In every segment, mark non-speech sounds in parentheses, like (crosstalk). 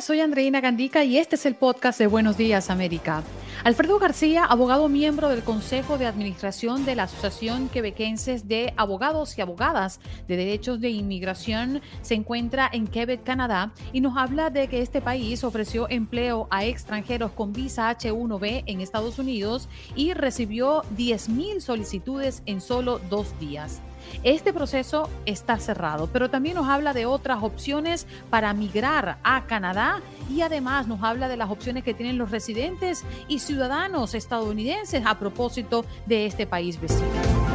Soy Andreina Gandica y este es el podcast de Buenos Días América. Alfredo García, abogado miembro del Consejo de Administración de la Asociación Quebequenses de Abogados y Abogadas de Derechos de Inmigración, se encuentra en Quebec, Canadá, y nos habla de que este país ofreció empleo a extranjeros con visa H1B en Estados Unidos y recibió 10.000 solicitudes en solo dos días. Este proceso está cerrado, pero también nos habla de otras opciones para migrar a Canadá y además nos habla de las opciones que tienen los residentes y ciudadanos estadounidenses a propósito de este país vecino.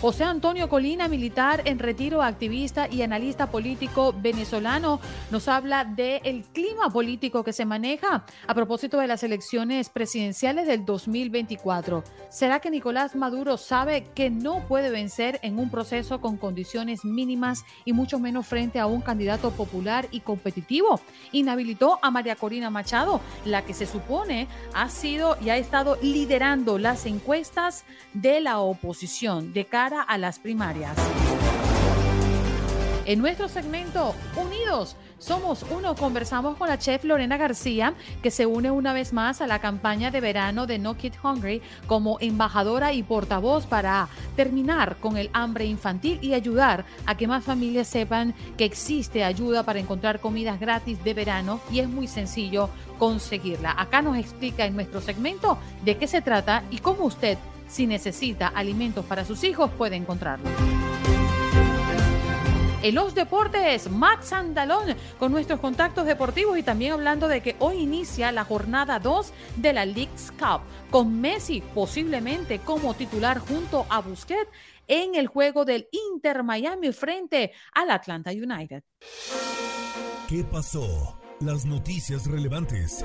José Antonio Colina, militar en retiro, activista y analista político venezolano, nos habla del clima político que se maneja a propósito de las elecciones presidenciales del 2024. ¿Será que Nicolás Maduro sabe que no puede vencer en un proceso con condiciones mínimas y mucho menos frente a un candidato popular y competitivo? Inhabilitó a María Corina Machado, la que se supone ha sido y ha estado liderando las encuestas de la oposición de cara a las primarias. En nuestro segmento Unidos somos uno, conversamos con la chef Lorena García, que se une una vez más a la campaña de verano de No Kid Hungry como embajadora y portavoz para terminar con el hambre infantil y ayudar a que más familias sepan que existe ayuda para encontrar comidas gratis de verano y es muy sencillo conseguirla. Acá nos explica en nuestro segmento de qué se trata y cómo usted si necesita alimentos para sus hijos, puede encontrarlo. En los deportes, Max Andalón con nuestros contactos deportivos y también hablando de que hoy inicia la jornada 2 de la League's Cup con Messi posiblemente como titular junto a Busquets en el juego del Inter Miami frente al Atlanta United. ¿Qué pasó? Las noticias relevantes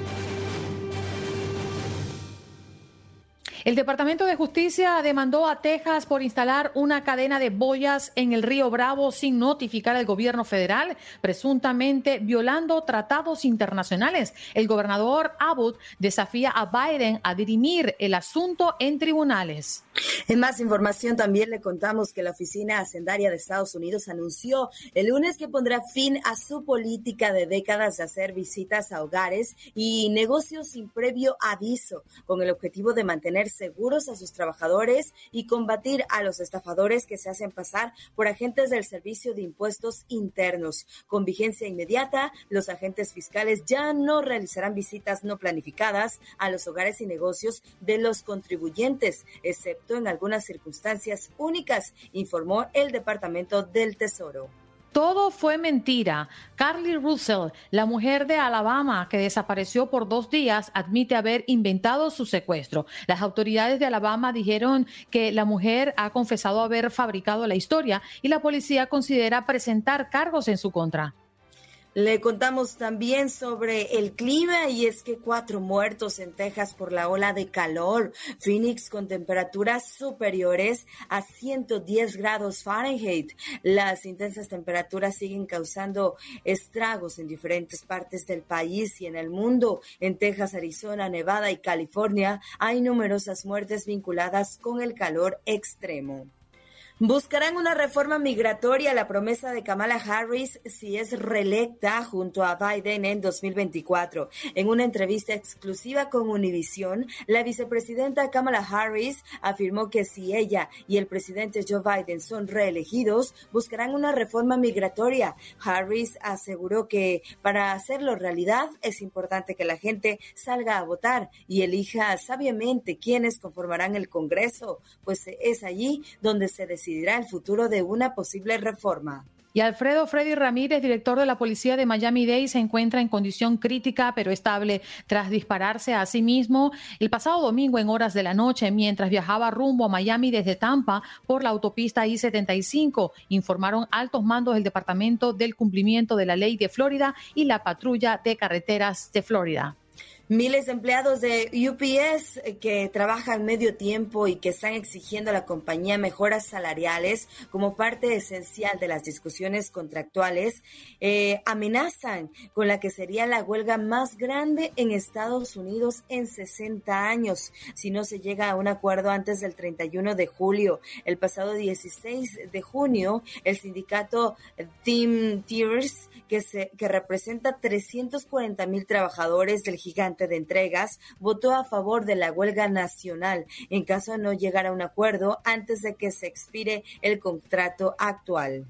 El Departamento de Justicia demandó a Texas por instalar una cadena de boyas en el río Bravo sin notificar al gobierno federal, presuntamente violando tratados internacionales. El gobernador Abbott desafía a Biden a dirimir el asunto en tribunales. En más información también le contamos que la Oficina Hacendaria de Estados Unidos anunció el lunes que pondrá fin a su política de décadas de hacer visitas a hogares y negocios sin previo aviso, con el objetivo de mantener seguros a sus trabajadores y combatir a los estafadores que se hacen pasar por agentes del Servicio de Impuestos Internos. Con vigencia inmediata, los agentes fiscales ya no realizarán visitas no planificadas a los hogares y negocios de los contribuyentes, excepto en algunas circunstancias únicas, informó el Departamento del Tesoro. Todo fue mentira. Carly Russell, la mujer de Alabama que desapareció por dos días, admite haber inventado su secuestro. Las autoridades de Alabama dijeron que la mujer ha confesado haber fabricado la historia y la policía considera presentar cargos en su contra. Le contamos también sobre el clima y es que cuatro muertos en Texas por la ola de calor. Phoenix con temperaturas superiores a 110 grados Fahrenheit. Las intensas temperaturas siguen causando estragos en diferentes partes del país y en el mundo. En Texas, Arizona, Nevada y California hay numerosas muertes vinculadas con el calor extremo. Buscarán una reforma migratoria, la promesa de Kamala Harris si es reelecta junto a Biden en 2024. En una entrevista exclusiva con Univision, la vicepresidenta Kamala Harris afirmó que si ella y el presidente Joe Biden son reelegidos, buscarán una reforma migratoria. Harris aseguró que para hacerlo realidad es importante que la gente salga a votar y elija sabiamente quiénes conformarán el Congreso, pues es allí donde se decide el futuro de una posible reforma. Y Alfredo Freddy Ramírez, director de la policía de Miami-Dade, se encuentra en condición crítica pero estable tras dispararse a sí mismo el pasado domingo en horas de la noche mientras viajaba rumbo a Miami desde Tampa por la autopista I-75, informaron altos mandos del Departamento del Cumplimiento de la Ley de Florida y la Patrulla de Carreteras de Florida. Miles de empleados de UPS eh, que trabajan medio tiempo y que están exigiendo a la compañía mejoras salariales como parte esencial de las discusiones contractuales eh, amenazan con la que sería la huelga más grande en Estados Unidos en 60 años si no se llega a un acuerdo antes del 31 de julio. El pasado 16 de junio, el sindicato Team Tears que, se, que representa 340 mil trabajadores del gigante de entregas, votó a favor de la huelga nacional en caso de no llegar a un acuerdo antes de que se expire el contrato actual.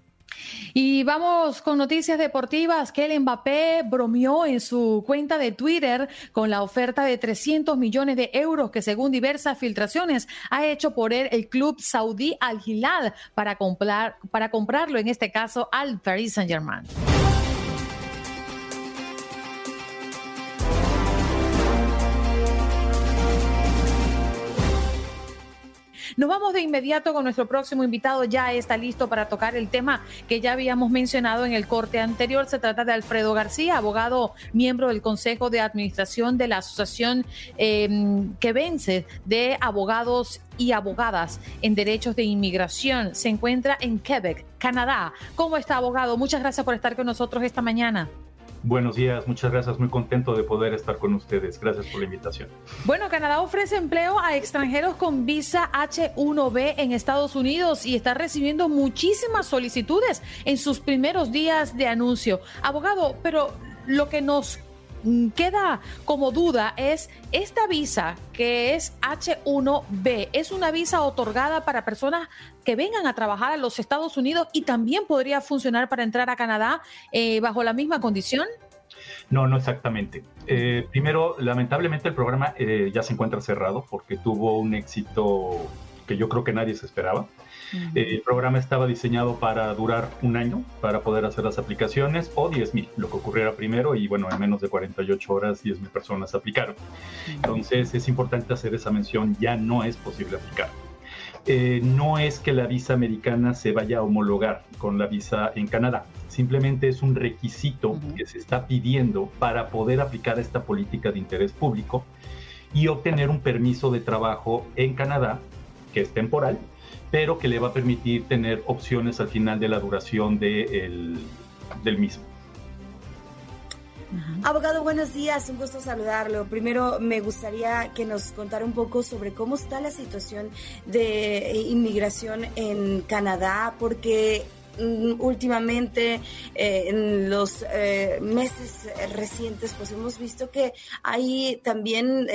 Y vamos con noticias deportivas. Que el Mbappé bromeó en su cuenta de Twitter con la oferta de 300 millones de euros que según diversas filtraciones ha hecho por él el club saudí Al Hilal para, comprar, para comprarlo, en este caso al Paris Saint-Germain. Nos vamos de inmediato con nuestro próximo invitado. Ya está listo para tocar el tema que ya habíamos mencionado en el corte anterior. Se trata de Alfredo García, abogado, miembro del Consejo de Administración de la Asociación em, que vence de abogados y abogadas en derechos de inmigración. Se encuentra en Quebec, Canadá. ¿Cómo está, abogado? Muchas gracias por estar con nosotros esta mañana. Buenos días, muchas gracias, muy contento de poder estar con ustedes. Gracias por la invitación. Bueno, Canadá ofrece empleo a extranjeros con visa H1B en Estados Unidos y está recibiendo muchísimas solicitudes en sus primeros días de anuncio. Abogado, pero lo que nos queda como duda es esta visa que es H1B, es una visa otorgada para personas que vengan a trabajar a los Estados Unidos y también podría funcionar para entrar a Canadá eh, bajo la misma condición? No, no exactamente. Eh, primero, lamentablemente el programa eh, ya se encuentra cerrado porque tuvo un éxito que yo creo que nadie se esperaba. el programa estaba diseñado para durar un año, para poder hacer las aplicaciones, o 10.000, lo que ocurriera primero, y bueno, en menos de 48 horas 10.000 personas aplicaron. Entonces es importante hacer esa mención, ya no es posible aplicar. Eh, no es que la visa americana se vaya a homologar con la visa en Canadá, simplemente es un requisito que se está pidiendo para poder aplicar esta política de interés público y obtener un permiso de trabajo en Canadá, que es temporal, pero que le va a permitir tener opciones al final de la duración del mismo. Abogado, buenos días, un gusto saludarlo. Primero me gustaría que nos contara un poco sobre cómo está la situación de inmigración en Canadá, porque últimamente, eh, en los eh, meses recientes, pues hemos visto que hay también,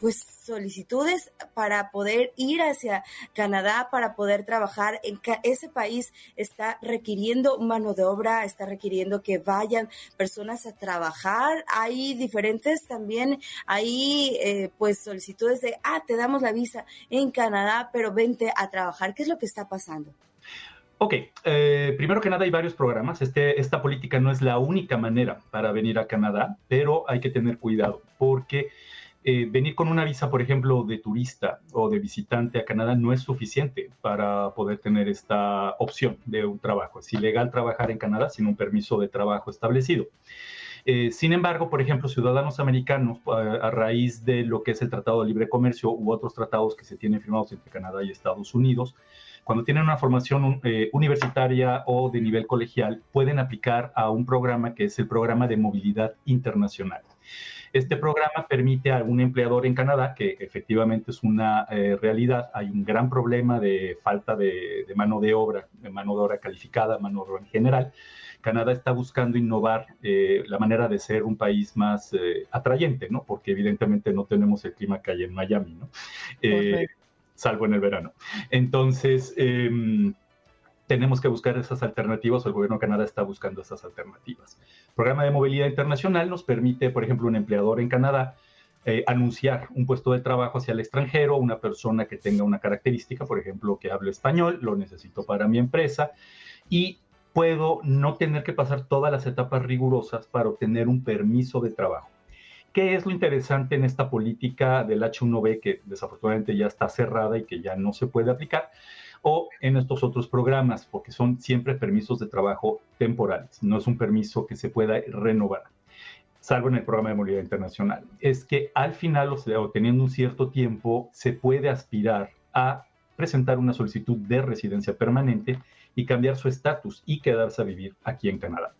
pues, solicitudes para poder ir hacia Canadá, para poder trabajar. En ese país está requiriendo mano de obra, está requiriendo que vayan personas a trabajar. Hay diferentes también, hay pues solicitudes de, ah, te damos la visa en Canadá, pero vente a trabajar. ¿Qué es lo que está pasando? Ok, eh, primero que nada hay varios programas. Este, esta política no es la única manera para venir a Canadá, pero hay que tener cuidado porque eh, venir con una visa, por ejemplo, de turista o de visitante a Canadá no es suficiente para poder tener esta opción de un trabajo. Es ilegal trabajar en Canadá sin un permiso de trabajo establecido. Eh, sin embargo, por ejemplo, ciudadanos americanos, a, raíz de lo que es el Tratado de Libre Comercio u otros tratados que se tienen firmados entre Canadá y Estados Unidos, cuando tienen una formación eh, universitaria o de nivel colegial, pueden aplicar a un programa que es el programa de movilidad internacional. Este programa permite a un empleador en Canadá, que efectivamente es una eh, realidad, hay un gran problema de falta de, mano de obra, de mano de obra calificada, mano de obra en general. Canadá está buscando innovar eh, la manera de ser un país más atrayente, ¿no? Porque evidentemente no tenemos el clima que hay en Miami, ¿no? Salvo en el verano. Entonces, em, tenemos que buscar esas alternativas, o el gobierno de Canadá está buscando esas alternativas. El programa de movilidad internacional nos permite, por ejemplo, un empleador en Canadá eh, anunciar un puesto de trabajo hacia el extranjero, una persona que tenga una característica, por ejemplo, que hable español, lo necesito para mi empresa, y puedo no tener que pasar todas las etapas rigurosas para obtener un permiso de trabajo. ¿Qué es lo interesante en esta política del H1B que desafortunadamente ya está cerrada y que ya no se puede aplicar? O en estos otros programas, porque son siempre permisos de trabajo temporales, no es un permiso que se pueda renovar, salvo en el programa de movilidad internacional. Es que al final, o sea, teniendo un cierto tiempo, se puede aspirar a presentar una solicitud de residencia permanente y cambiar su estatus y quedarse a vivir aquí en Canadá.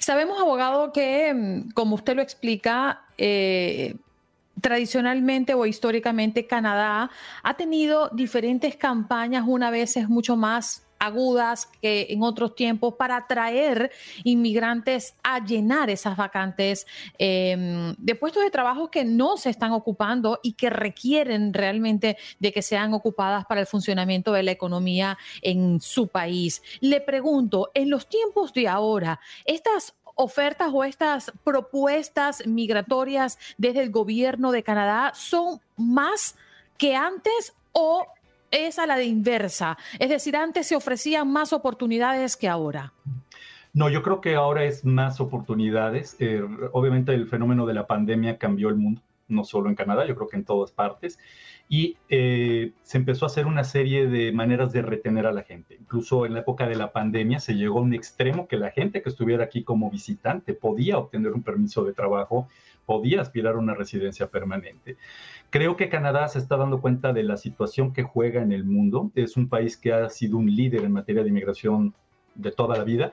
Sabemos, abogado, que, mm, como usted lo explica, eh, tradicionalmente o históricamente Canadá ha tenido diferentes campañas, una vez es mucho más agudas que en otros tiempos para atraer inmigrantes a llenar esas vacantes em, de puestos de trabajo que no se están ocupando y que requieren realmente de que sean ocupadas para el funcionamiento de la economía en su país. Le pregunto, en los tiempos de ahora, estas ofertas o estas propuestas migratorias desde el gobierno de Canadá son más que antes o es a la inversa. Es decir, antes se ofrecían más oportunidades que ahora. No, yo creo que ahora es más oportunidades. Eh, obviamente el fenómeno de la pandemia cambió el mundo, no solo en Canadá, yo creo que en todas partes. Y eh, se empezó a hacer una serie de maneras de retener a la gente. Incluso en la época de la pandemia se llegó a un extremo que la gente que estuviera aquí como visitante podía obtener un permiso de trabajo, podía aspirar a una residencia permanente. Creo que Canadá se está dando cuenta de la situación que juega en el mundo. Es un país que ha sido un líder en materia de inmigración de toda la vida,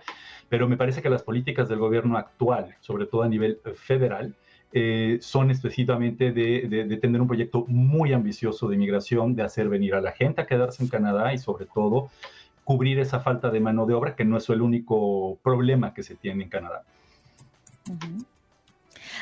pero me parece que las políticas del gobierno actual, sobre todo a nivel federal, eh, son específicamente de, tener un proyecto muy ambicioso de inmigración, de hacer venir a la gente a quedarse en Canadá y sobre todo cubrir esa falta de mano de obra, que no es el único problema que se tiene en Canadá.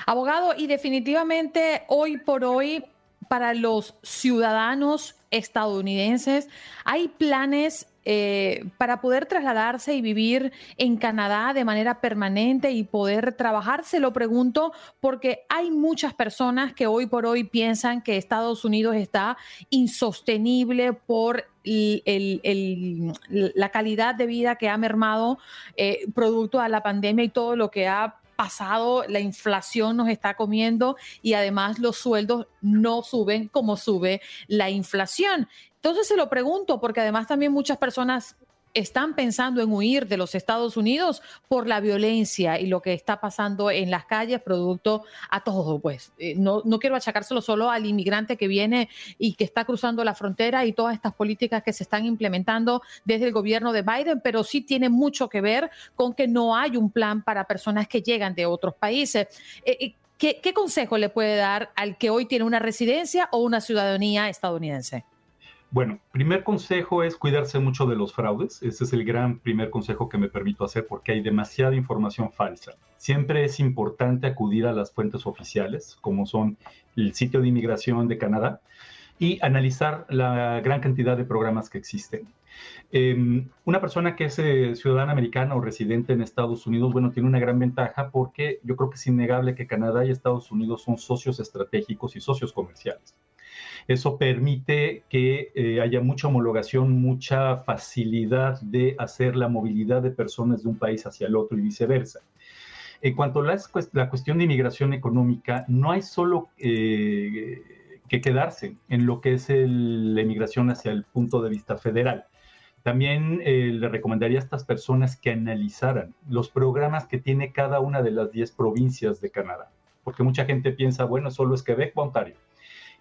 Abogado, y definitivamente hoy por hoy para los ciudadanos estadounidenses? ¿Hay planes eh, para poder trasladarse y vivir en Canadá de manera permanente y poder trabajar? Se lo pregunto porque hay muchas personas que hoy por hoy piensan que Estados Unidos está insostenible por la calidad de vida que ha mermado eh, producto de la pandemia y todo lo que ha pasado, la inflación nos está comiendo y además los sueldos no suben como sube la inflación. Entonces se lo pregunto porque además también muchas personas están pensando en huir de los Estados Unidos por la violencia y lo que está pasando en las calles, producto a todo, pues. Eh, no, no quiero achacárselo solo al inmigrante que viene y que está cruzando la frontera y todas estas políticas que se están implementando desde el gobierno de Biden, pero sí tiene mucho que ver con que no hay un plan para personas que llegan de otros países. Eh, eh, ¿Qué, ¿Qué consejo le puede dar al que hoy tiene una residencia o una ciudadanía estadounidense? Bueno, primer consejo es cuidarse mucho de los fraudes. Ese es el gran primer consejo que me permito hacer porque hay demasiada información falsa. Siempre es importante acudir a las fuentes oficiales, como son el sitio de inmigración de Canadá, y analizar la gran cantidad de programas que existen. Em, una persona que es eh, ciudadana americana o residente en Estados Unidos, bueno, tiene una gran ventaja porque yo creo que es innegable que Canadá y Estados Unidos son socios estratégicos y socios comerciales. Eso permite que eh, haya mucha homologación, mucha facilidad de hacer la movilidad de personas de un país hacia el otro y viceversa. En cuanto a la, cuestión de inmigración económica, no hay solo eh, que quedarse en lo que es la inmigración hacia el punto de vista federal. También eh, le recomendaría a estas personas que analizaran los programas que tiene cada una de las 10 provincias de Canadá, porque mucha gente piensa, bueno, solo es Quebec Ontario.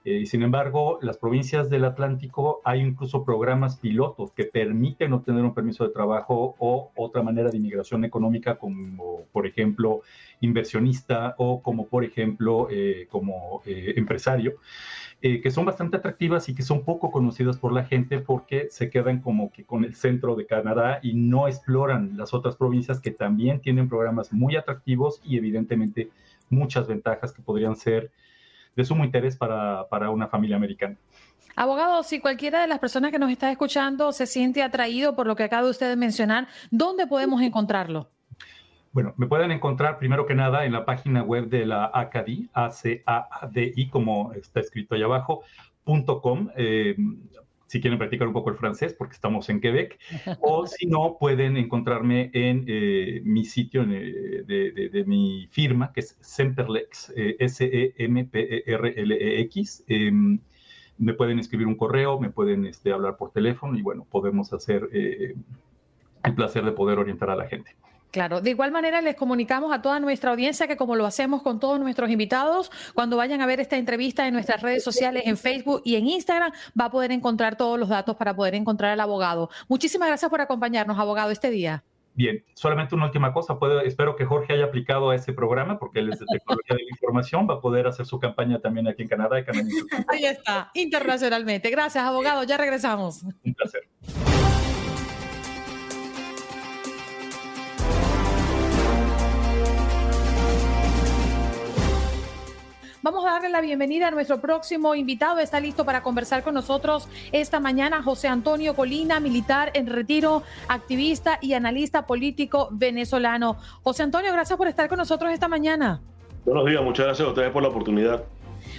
Eh, sin embargo, las provincias del Atlántico hay incluso programas pilotos que permiten obtener un permiso de trabajo o otra manera de inmigración económica, como por ejemplo inversionista o como por ejemplo eh, como empresario. Eh, que son bastante atractivas y que son poco conocidas por la gente porque se quedan como que con el centro de Canadá y no exploran las otras provincias que también tienen programas muy atractivos y evidentemente muchas ventajas que podrían ser de sumo interés para, para una familia americana. Abogado, si cualquiera de las personas que nos está escuchando se siente atraído por lo que acaba de usted mencionar, ¿dónde podemos encontrarlo? Bueno, me pueden encontrar primero que nada en la página web de la ACADI, A-C-A-D-I, como está escrito ahí abajo, .com. Eh, si quieren practicar un poco el francés, porque estamos en Quebec, (laughs) o si no, pueden encontrarme en eh, mi sitio eh, de, mi firma, que es Semperlex, S-E-M-P-E-R-L-E-X. Em, me pueden escribir un correo, me pueden este, hablar por teléfono y bueno, podemos hacer el placer de poder orientar a la gente. Claro, de igual manera les comunicamos a toda nuestra audiencia que como lo hacemos con todos nuestros invitados, cuando vayan a ver esta entrevista en nuestras redes sociales, en Facebook y en Instagram, va a poder encontrar todos los datos para poder encontrar al abogado. Muchísimas gracias por acompañarnos, abogado, este día. Bien, solamente una última cosa. espero que Jorge haya aplicado a ese programa porque él es de tecnología de la información. Va a poder hacer su campaña también aquí en Canadá y Canadá. (laughs) Ahí está, internacionalmente. Gracias, abogado. Ya regresamos. Un placer. Vamos a darle la bienvenida a nuestro próximo invitado. Está listo para conversar con nosotros esta mañana José Antonio Colina, militar en retiro, activista y analista político venezolano. José Antonio, gracias por estar con nosotros esta mañana. Buenos días, muchas gracias a ustedes por la oportunidad.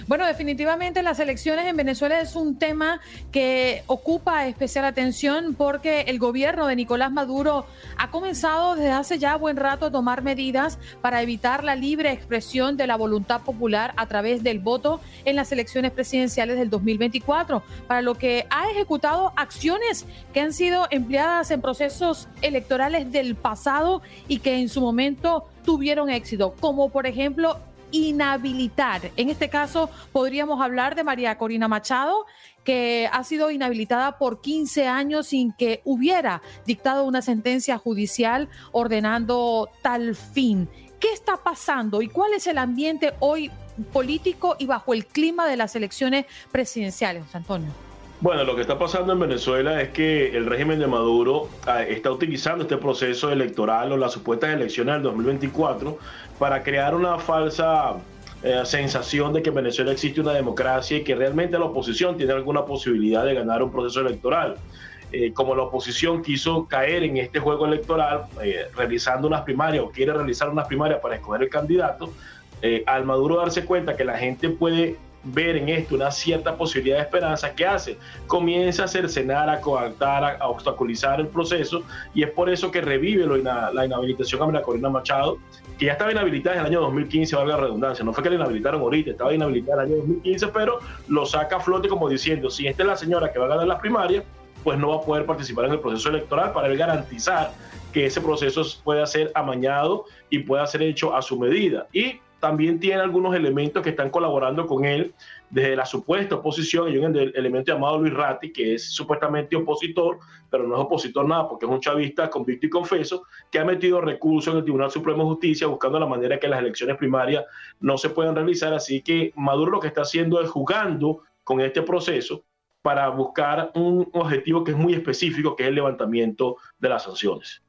Bueno, definitivamente las elecciones en Venezuela es un tema que ocupa especial atención porque el gobierno de Nicolás Maduro ha comenzado desde hace ya buen rato a tomar medidas para evitar la libre expresión de la voluntad popular a través del voto en las elecciones presidenciales del 2024, para lo que ha ejecutado acciones que han sido empleadas en procesos electorales del pasado y que en su momento tuvieron éxito, como por ejemplo inhabilitar. En este caso, podríamos hablar de María Corina Machado, que ha sido inhabilitada por 15 años sin que hubiera dictado una sentencia judicial ordenando tal fin. ¿Qué está pasando y cuál es el ambiente hoy político y bajo el clima de las elecciones presidenciales, José Antonio? Bueno, lo que está pasando en Venezuela es que el régimen de Maduro ah, está utilizando este proceso electoral o las supuestas elecciones del 2024 para crear una falsa eh, sensación de que en Venezuela existe una democracia y que realmente la oposición tiene alguna posibilidad de ganar un proceso electoral. Eh, como la oposición quiso caer en este juego electoral eh, realizando unas primarias o quiere realizar unas primarias para escoger el candidato, al Maduro darse cuenta que la gente puede ver en esto una cierta posibilidad de esperanza, ¿qué hace? Comienza a cercenar, a coartar, a, obstaculizar el proceso y es por eso que revive la inhabilitación a María Corina Machado, que ya estaba inhabilitada en el año 2015, valga la redundancia, no fue que la inhabilitaron ahorita, estaba inhabilitada en el año 2015, pero lo saca a flote como diciendo, si esta es la señora que va a ganar las primarias, pues no va a poder participar en el proceso electoral para él garantizar que ese proceso pueda ser amañado y pueda ser hecho a su medida. Y también tiene algunos elementos que están colaborando con él desde la supuesta oposición. Hay un elemento llamado Luis Ratti, que es supuestamente opositor, pero no es opositor nada porque es un chavista convicto y confeso, que ha metido recursos en el Tribunal Supremo de Justicia buscando la manera que las elecciones primarias no se puedan realizar. Así que Maduro lo que está haciendo es jugando con este proceso para buscar un objetivo que es muy específico, que es el levantamiento de las sanciones.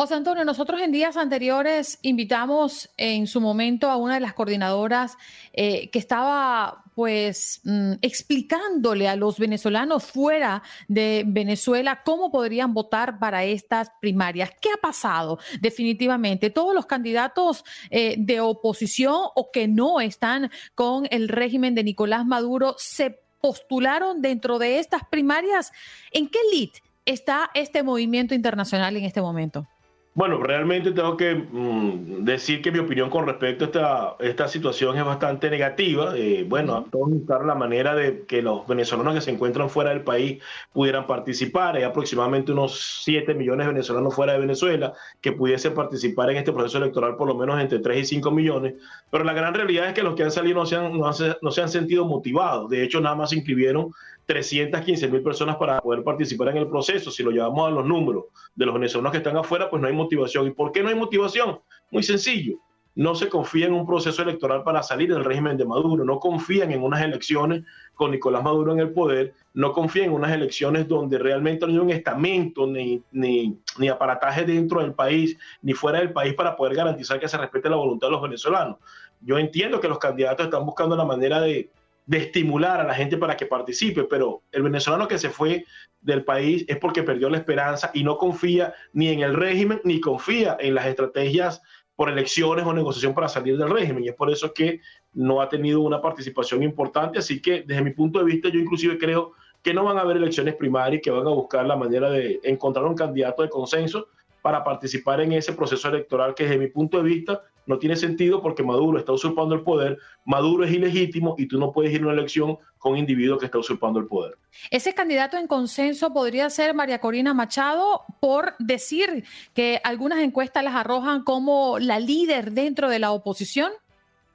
José Antonio, nosotros en días anteriores invitamos en su momento a una de las coordinadoras eh, que estaba pues mm, explicándole a los venezolanos fuera de Venezuela cómo podrían votar para estas primarias. ¿Qué ha pasado? Definitivamente, todos los candidatos eh, de oposición o que no están con el régimen de Nicolás Maduro se postularon dentro de estas primarias. ¿En qué lead está este movimiento internacional en este momento? Bueno, realmente tengo que mm, decir que mi opinión con respecto a esta, esta situación es bastante negativa. Eh, bueno, todos buscar la manera de que los venezolanos que se encuentran fuera del país pudieran participar. Hay aproximadamente unos 7 millones de venezolanos fuera de Venezuela que pudiesen participar en este proceso electoral por lo menos entre 3 y 5 millones. Pero la gran realidad es que los que han salido no se han, no, no se han sentido motivados. De hecho, nada más se inscribieron 315 mil personas para poder participar en el proceso. Si lo llevamos a los números de los venezolanos que están afuera, pues no hay motivación. ¿Y por qué no hay motivación? Muy sencillo. No se confía en un proceso electoral para salir del régimen de Maduro, no confían en unas elecciones con Nicolás Maduro en el poder, no confían en unas elecciones donde realmente no hay un estamento ni, ni, ni aparataje dentro del país ni fuera del país para poder garantizar que se respete la voluntad de los venezolanos. Yo entiendo que los candidatos están buscando la manera de, de estimular a la gente para que participe, pero el venezolano que se fue del país es porque perdió la esperanza y no confía ni en el régimen ni confía en las estrategias por elecciones o negociación para salir del régimen. Y es por eso que no ha tenido una participación importante. Así que desde mi punto de vista, yo inclusive creo que no van a haber elecciones primarias, que van a buscar la manera de encontrar un candidato de consenso para participar en ese proceso electoral que desde mi punto de vista no tiene sentido porque Maduro está usurpando el poder, Maduro es ilegítimo y tú no puedes ir a una elección con un individuo que está usurpando el poder. Ese candidato en consenso podría ser María Corina Machado por decir que algunas encuestas las arrojan como la líder dentro de la oposición.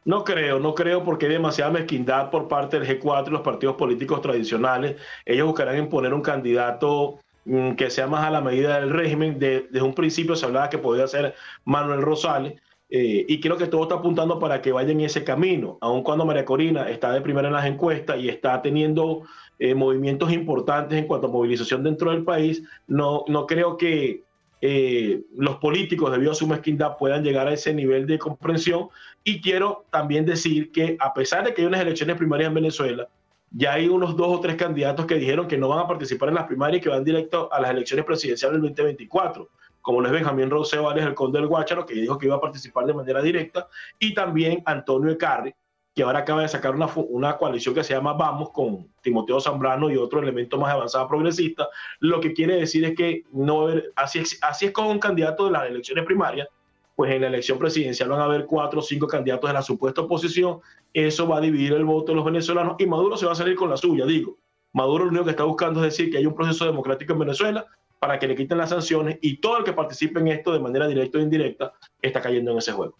No creo, no creo porque hay demasiada mezquindad por parte del G4 y los partidos políticos tradicionales. Ellos buscarán imponer un candidato mm, que sea más a la medida del régimen. desde un principio se hablaba que podía ser Manuel Rosales, eh, y creo que todo está apuntando para que vaya en ese camino, aun cuando María Corina está de primera en las encuestas y está teniendo eh, movimientos importantes en cuanto a movilización dentro del país, no, no creo que eh, los políticos, debido a su mezquindad, puedan llegar a ese nivel de comprensión. Y quiero también decir que a pesar de que hay unas elecciones primarias en Venezuela, ya hay unos dos o tres candidatos que dijeron que no van a participar en las primarias y que van directo a las elecciones presidenciales del 2024 como lo es Benjamín Roseo el conde del Guácharo, que dijo que iba a participar de manera directa, y también Antonio Ecarri, que ahora acaba de sacar una, una coalición que se llama Vamos con Timoteo Zambrano y otro elemento más avanzado progresista. Lo que quiere decir es que no así, así es con un candidato de las elecciones primarias, pues en la elección presidencial van a haber cuatro o cinco candidatos de la supuesta oposición. Eso va a dividir el voto de los venezolanos y Maduro se va a salir con la suya, digo. Maduro lo único que está buscando es decir que hay un proceso democrático en Venezuela para que le quiten las sanciones y todo el que participe en esto de manera directa o indirecta está cayendo en ese juego.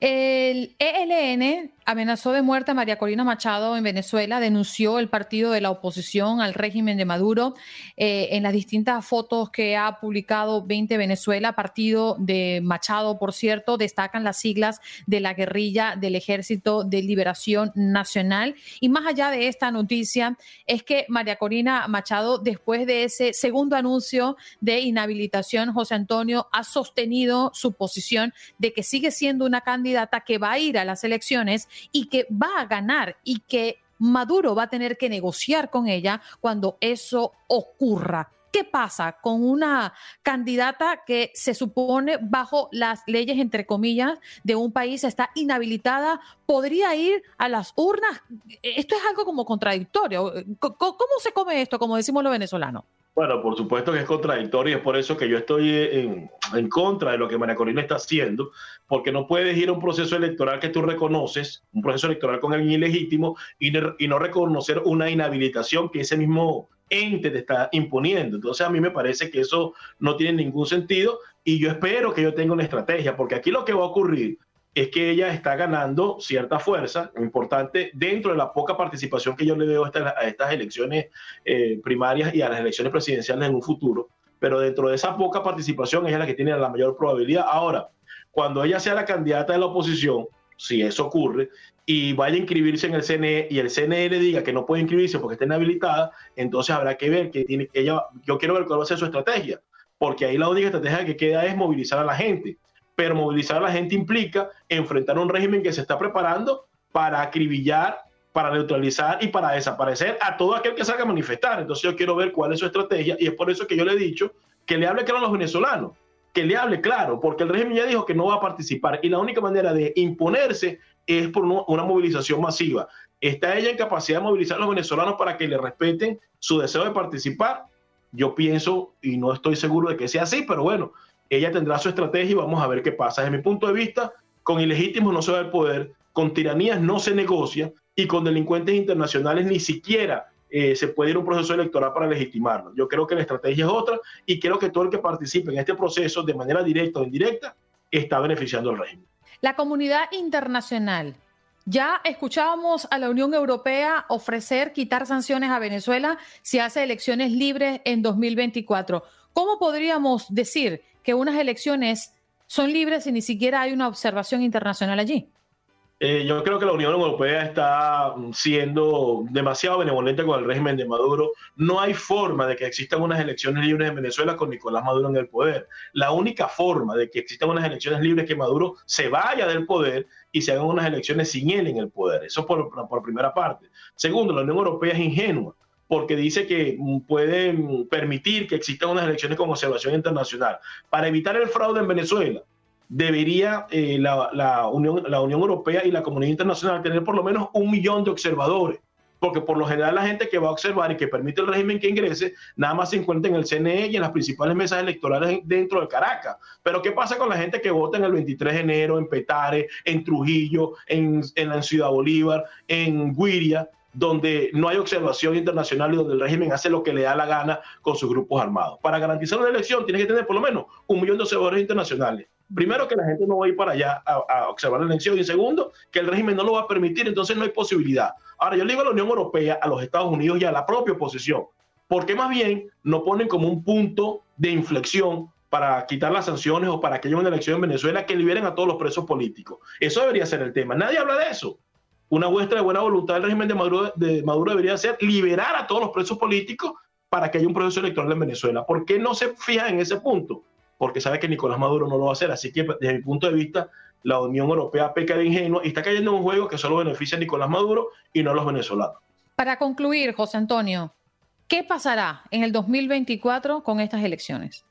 El ELN amenazó de muerte a María Corina Machado en Venezuela, denunció el partido de la oposición al régimen de Maduro. Eh, en las distintas fotos que ha publicado 20 Venezuela, partido de Machado, por cierto, destacan las siglas de la guerrilla del Ejército de Liberación Nacional. Y más allá de esta noticia, es que María Corina Machado, después de ese segundo anuncio de inhabilitación, José Antonio ha sostenido su posición de que sigue siendo una candidata que va a ir a las elecciones y que va a ganar y que Maduro va a tener que negociar con ella cuando eso ocurra. ¿Qué pasa con una candidata que se supone bajo las leyes, entre comillas, de un país está inhabilitada? ¿Podría ir a las urnas? Esto es algo como contradictorio. ¿Cómo se come esto, como decimos los venezolanos? Bueno, por supuesto que es contradictorio y es por eso que yo estoy en, en, contra de lo que María Corina está haciendo, porque no puedes ir a un proceso electoral que tú reconoces, un proceso electoral con alguien ilegítimo, y, y no reconocer una inhabilitación que ese mismo ente te está imponiendo. Entonces a mí me parece que eso no tiene ningún sentido y yo espero que yo tenga una estrategia, porque aquí lo que va a ocurrir es que ella está ganando cierta fuerza importante dentro de la poca participación que yo le veo a estas, elecciones eh, primarias y a las elecciones presidenciales en un futuro. Pero dentro de esa poca participación es la que tiene la mayor probabilidad. Ahora, cuando ella sea la candidata de la oposición, si eso ocurre, y vaya a inscribirse en el CNE y el CNE le diga que no puede inscribirse porque está inhabilitada, entonces habrá que ver que tiene ella, yo quiero ver cuál va a ser su estrategia, porque ahí la única estrategia que queda es movilizar a la gente, pero movilizar a la gente implica enfrentar un régimen que se está preparando para acribillar, para neutralizar y para desaparecer a todo aquel que salga a manifestar. Entonces yo quiero ver cuál es su estrategia y es por eso que yo le he dicho que le hable claro a los venezolanos, que le hable claro, porque el régimen ya dijo que no va a participar y la única manera de imponerse es por una movilización masiva. ¿Está ella en capacidad de movilizar a los venezolanos para que le respeten su deseo de participar? Yo pienso, y no estoy seguro de que sea así, pero bueno, ella tendrá su estrategia y vamos a ver qué pasa. Desde mi punto de vista, con ilegítimos no se va el poder, con tiranías no se negocia y con delincuentes internacionales ni siquiera eh, se puede ir a un proceso electoral para legitimarlo. Yo creo que la estrategia es otra y creo que todo el que participe en este proceso de manera directa o indirecta está beneficiando al régimen. La comunidad internacional. Ya escuchábamos a la Unión Europea ofrecer quitar sanciones a Venezuela si hace elecciones libres en 2024. ¿Cómo podríamos decir que unas elecciones son libres si ni siquiera hay una observación internacional allí? Eh, yo creo que la Unión Europea está siendo demasiado benevolente con el régimen de Maduro. No hay forma de que existan unas elecciones libres en Venezuela con Nicolás Maduro en el poder. La única forma de que existan unas elecciones libres es que Maduro se vaya del poder y se hagan unas elecciones sin él en el poder. Eso por, por primera parte. Segundo, la Unión Europea es ingenua porque dice que pueden permitir que existan unas elecciones con observación internacional. Para evitar el fraude en Venezuela, debería eh, la, Unión, la Unión Europea y la comunidad internacional tener por lo menos un millón de observadores, porque por lo general la gente que va a observar y que permite el régimen que ingrese, nada más se encuentra en el CNE y en las principales mesas electorales dentro de Caracas. Pero ¿qué pasa con la gente que vota en el 23 de enero, en Petare, en Trujillo, en, en Ciudad Bolívar, en Guiria? Donde no hay observación internacional y donde el régimen hace lo que le da la gana con sus grupos armados. Para garantizar una elección tiene que tener por lo menos un millón de observadores internacionales primero que la gente no va a ir para allá a, observar la elección y segundo que el régimen no lo va a permitir, entonces no hay posibilidad. Ahora yo le digo a la Unión Europea, a los Estados Unidos y a la propia oposición, ¿por qué más bien no ponen como un punto de inflexión para quitar las sanciones o para que haya una elección en Venezuela que liberen a todos los presos políticos? Eso debería ser el tema. Nadie habla de eso. Una muestra de buena voluntad del régimen de Maduro, de Maduro debería ser liberar a todos los presos políticos para que haya un proceso electoral en Venezuela. ¿Por qué no se fija en ese punto? porque sabe que Nicolás Maduro no lo va a hacer. Así que desde mi punto de vista, la Unión Europea peca de ingenua y está cayendo en un juego que solo beneficia a Nicolás Maduro y no a los venezolanos. Para concluir, José Antonio, ¿qué pasará en el 2024 con estas elecciones?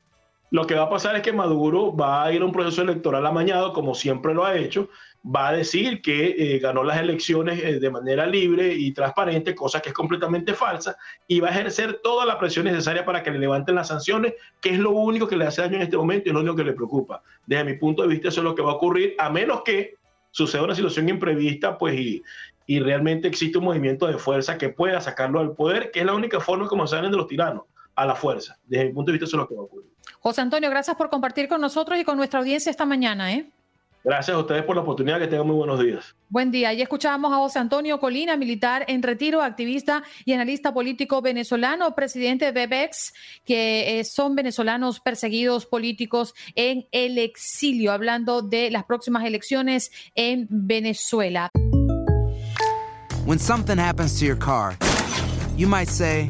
Lo que va a pasar es que Maduro va a ir a un proceso electoral amañado, como siempre lo ha hecho, va a decir que eh, ganó las elecciones eh, de manera libre y transparente, cosa que es completamente falsa, y va a ejercer toda la presión necesaria para que le levanten las sanciones, que es lo único que le hace daño en este momento y lo único que le preocupa. Desde mi punto de vista, eso es lo que va a ocurrir, a menos que suceda una situación imprevista, pues y, y realmente existe un movimiento de fuerza que pueda sacarlo al poder, que es la única forma como salen de los tiranos, a la fuerza. Desde mi punto de vista, eso es lo que va a ocurrir. José Antonio, gracias por compartir con nosotros y con nuestra audiencia esta mañana. ¿eh? Gracias a ustedes por la oportunidad, que tengan muy buenos días. Buen día. Y escuchábamos a José Antonio Colina, militar en retiro, activista y analista político venezolano, presidente de BEBEX, que eh, son venezolanos perseguidos políticos en el exilio, hablando de las próximas elecciones en Venezuela. When something happens to your car, you might say,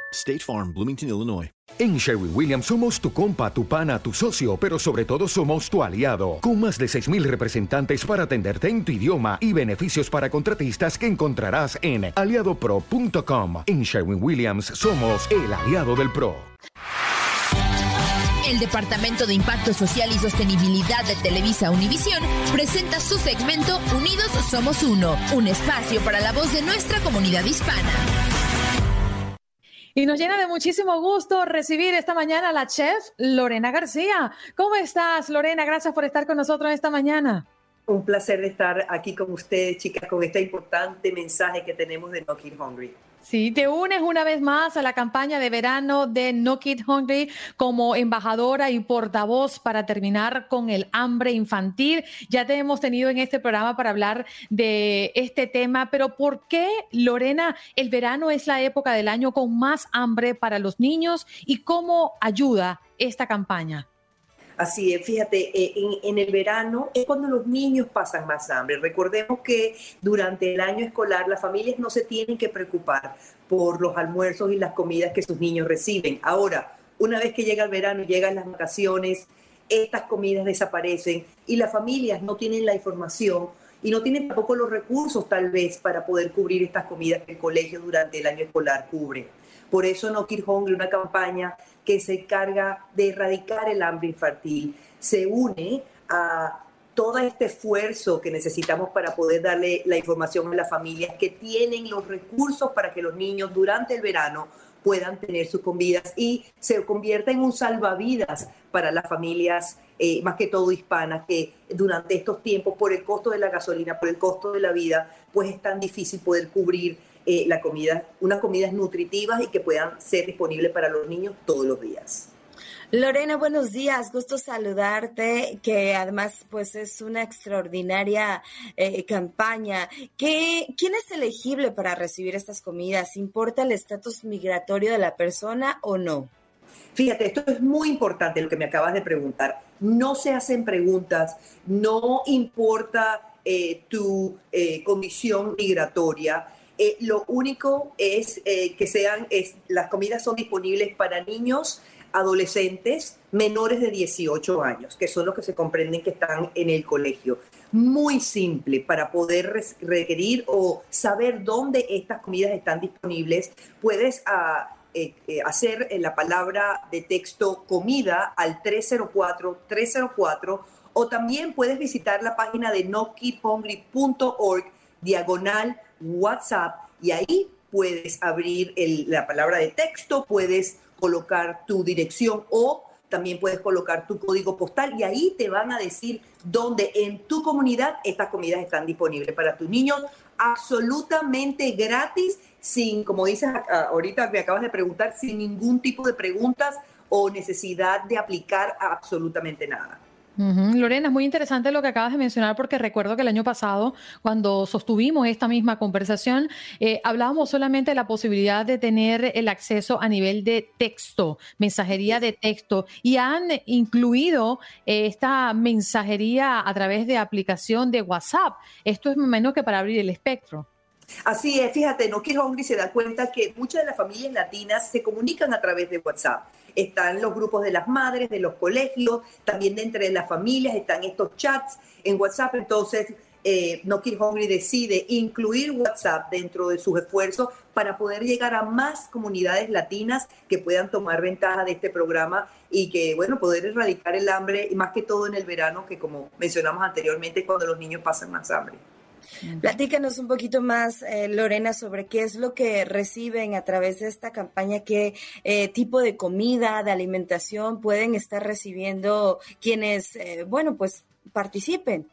State Farm, Bloomington, Illinois. En Sherwin Williams somos tu compa, tu pana, tu socio, pero sobre todo somos tu aliado, con más de 6.000 representantes para atenderte en tu idioma y beneficios para contratistas que encontrarás en aliadopro.com. En Sherwin Williams somos el aliado del PRO. El Departamento de Impacto Social y Sostenibilidad de Televisa Univisión presenta su segmento Unidos Somos Uno, un espacio para la voz de nuestra comunidad hispana. Y nos llena de muchísimo gusto recibir esta mañana a la chef Lorena García. ¿Cómo estás, Lorena? Gracias por estar con nosotros esta mañana. Un placer de estar aquí con ustedes, chicas, con este importante mensaje que tenemos de No Keep Hungry. Sí, te unes una vez más a la campaña de verano de No Kid Hungry como embajadora y portavoz para terminar con el hambre infantil. Ya te hemos tenido en este programa para hablar de este tema, pero ¿por qué, Lorena, el verano es la época del año con más hambre para los niños y cómo ayuda esta campaña? Así es, fíjate, eh, en, el verano es cuando los niños pasan más hambre. Recordemos que durante el año escolar las familias no se tienen que preocupar por los almuerzos y las comidas que sus niños reciben. Ahora, una vez que llega el verano llegan las vacaciones, estas comidas desaparecen y las familias no tienen la información y no tienen tampoco los recursos tal vez para poder cubrir estas comidas que el colegio durante el año escolar cubre. Por eso No Kid Hungry, una campaña que se encarga de erradicar el hambre infantil, se une a todo este esfuerzo que necesitamos para poder darle la información a las familias que tienen los recursos para que los niños durante el verano puedan tener sus comidas y se convierta en un salvavidas para las familias, eh, más que todo hispanas, que durante estos tiempos, por el costo de la gasolina, por el costo de la vida, pues es tan difícil poder cubrir eh, la comida, unas comidas nutritivas y que puedan ser disponibles para los niños todos los días. Lorena, buenos días, gusto saludarte, que además pues es una extraordinaria eh, campaña. ¿Qué, ¿Quién es elegible para recibir estas comidas? ¿Importa el estatus migratorio de la persona o no? Fíjate, esto es muy importante lo que me acabas de preguntar. No se hacen preguntas, no importa eh, tu condición migratoria eh, lo único es eh, que sean, es, las comidas son disponibles para niños, adolescentes menores de 18 años, que son los que se comprenden que están en el colegio. Muy simple para poder requerir o saber dónde estas comidas están disponibles. Puedes ah, eh, hacer la palabra de texto comida al 304-304 o también puedes visitar la página de nokipongri.org diagonal WhatsApp y ahí puedes abrir la palabra de texto, puedes colocar tu dirección o también puedes colocar tu código postal y ahí te van a decir dónde en tu comunidad estas comidas están disponibles para tus niños absolutamente gratis, sin, como dices ahorita me acabas de preguntar, sin ningún tipo de preguntas o necesidad de aplicar absolutamente nada. Lorena, es muy interesante lo que acabas de mencionar porque recuerdo que el año pasado, cuando sostuvimos esta misma conversación, eh, hablábamos solamente de la posibilidad de tener el acceso a nivel de texto, mensajería de texto, y han incluido eh, esta mensajería a través de aplicación de WhatsApp. Esto es menos que para abrir el espectro. Así es, fíjate, Noki Hungry se da cuenta que muchas de las familias latinas se comunican a través de WhatsApp están los grupos de las madres, de los colegios, también de entre las familias, están estos chats en WhatsApp. Entonces, eh, No Kid Hungry decide incluir WhatsApp dentro de sus esfuerzos para poder llegar a más comunidades latinas que puedan tomar ventaja de este programa y que, bueno, poder erradicar el hambre, y más que todo en el verano, que como mencionamos anteriormente, cuando los niños pasan más hambre. Platícanos un poquito más, eh, Lorena, sobre qué es lo que reciben a través de esta campaña, qué eh, tipo de comida, de alimentación pueden estar recibiendo quienes, eh, bueno, pues participen.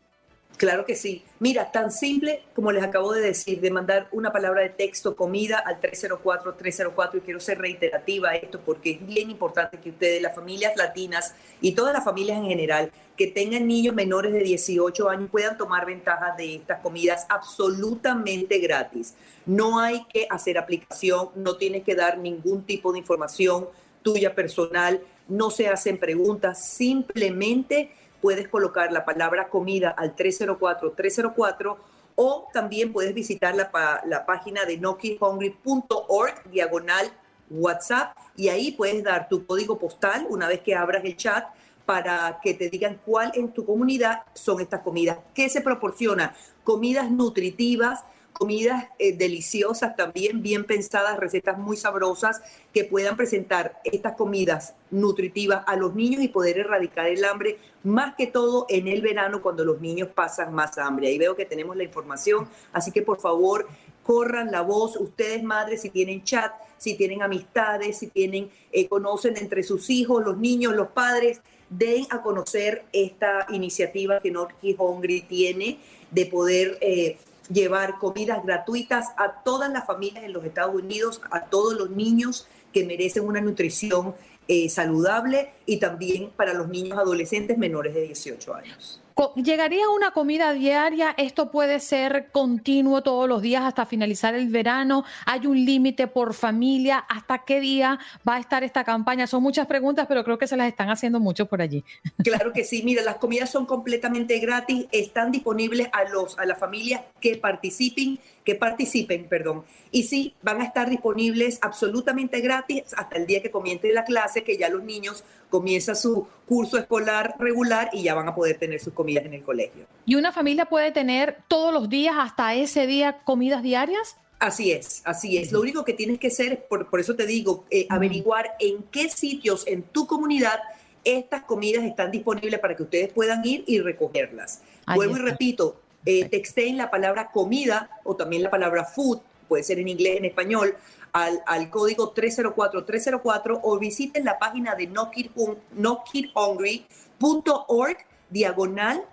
Claro que sí. Mira, tan simple como les acabo de decir, de mandar una palabra de texto, comida al 304-304, y quiero ser reiterativa a esto porque es bien importante que ustedes, las familias latinas y todas las familias en general, que tengan niños menores de 18 años, puedan tomar ventaja de estas comidas absolutamente gratis. No hay que hacer aplicación, no tienes que dar ningún tipo de información tuya personal, no se hacen preguntas, simplemente puedes colocar la palabra comida al 304-304 o también puedes visitar la, la página de nokihungry.org diagonal WhatsApp y ahí puedes dar tu código postal una vez que abras el chat para que te digan cuál en tu comunidad son estas comidas. ¿Qué se proporciona? Comidas nutritivas, comidas eh, deliciosas también, bien pensadas, recetas muy sabrosas que puedan presentar estas comidas nutritivas a los niños y poder erradicar el hambre, más que todo en el verano cuando los niños pasan más hambre. Ahí veo que tenemos la información, así que por favor corran la voz, ustedes madres si tienen chat, si tienen amistades, si tienen, eh, conocen entre sus hijos, los niños, los padres, den a conocer esta iniciativa que Norky Hungry tiene de poder eh, llevar comidas gratuitas a todas las familias en los Estados Unidos, a todos los niños que merecen una nutrición eh, saludable y también para los niños adolescentes menores de 18 años. ¿Llegaría una comida diaria? ¿Esto puede ser continuo todos los días hasta finalizar el verano? ¿Hay un límite por familia? ¿Hasta qué día va a estar esta campaña? Son muchas preguntas, pero creo que se las están haciendo muchos por allí. Claro que sí. Mira, las comidas son completamente gratis. Están disponibles a, los, a las familias que participen que participen, perdón. Y sí, van a estar disponibles absolutamente gratis hasta el día que comience la clase, que ya los niños comienzan su curso escolar regular y ya van a poder tener sus comidas en el colegio. ¿Y una familia puede tener todos los días hasta ese día comidas diarias? Así es, así es. Lo único que tienes que hacer, por, por eso te digo, eh, averiguar en qué sitios en tu comunidad estas comidas están disponibles para que ustedes puedan ir y recogerlas. Vuelvo y repito, eh, texten la palabra comida o también la palabra food, puede ser en inglés, en español, al, al código 304-304 o visiten la página de nokidhungry.org diagonal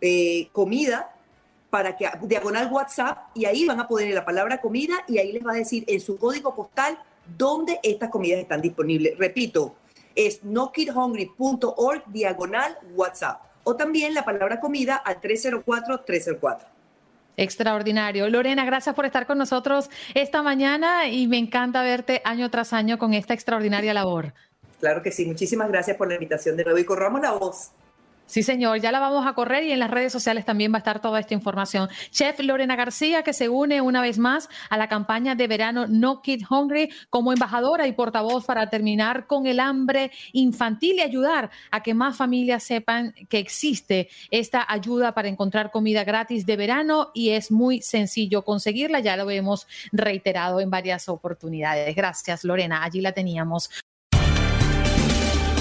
eh, comida para que diagonal WhatsApp y ahí van a poner la palabra comida y ahí les va a decir en su código postal dónde estas comidas están disponibles. Repito, es nokidhungry.org diagonal WhatsApp o también la palabra comida al 304-304. Extraordinario. Lorena, gracias por estar con nosotros esta mañana y me encanta verte año tras año con esta extraordinaria labor. Claro que sí, muchísimas gracias por la invitación de nuevo y corramos la voz. Sí, señor, ya la vamos a correr y en las redes sociales también va a estar toda esta información. Chef Lorena García, que se une una vez más a la campaña de verano No Kid Hungry como embajadora y portavoz para terminar con el hambre infantil y ayudar a que más familias sepan que existe esta ayuda para encontrar comida gratis de verano y es muy sencillo conseguirla, ya lo hemos reiterado en varias oportunidades. Gracias, Lorena, allí la teníamos.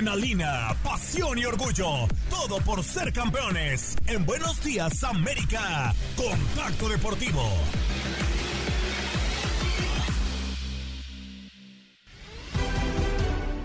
Adrenalina, pasión y orgullo. Todo por ser campeones. En Buenos Días América. Contacto Deportivo.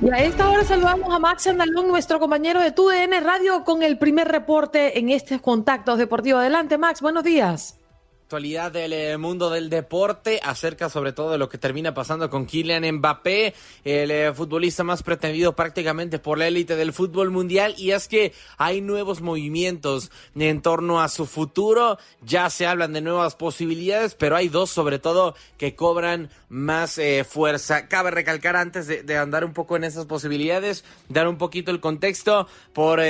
Y a esta hora saludamos a Max Andalón, nuestro compañero de TUDN Radio, con el primer reporte en estos contactos deportivos. Adelante, Max, buenos días actualidad del eh, mundo del deporte, acerca sobre todo de lo que termina pasando con Kylian Mbappé, el eh, futbolista más pretendido prácticamente por la élite del fútbol mundial, y es que hay nuevos movimientos en torno a su futuro, ya se hablan de nuevas posibilidades, pero hay dos sobre todo que cobran más eh, fuerza. Cabe recalcar antes de, de, andar un poco en esas posibilidades, dar un poquito el contexto por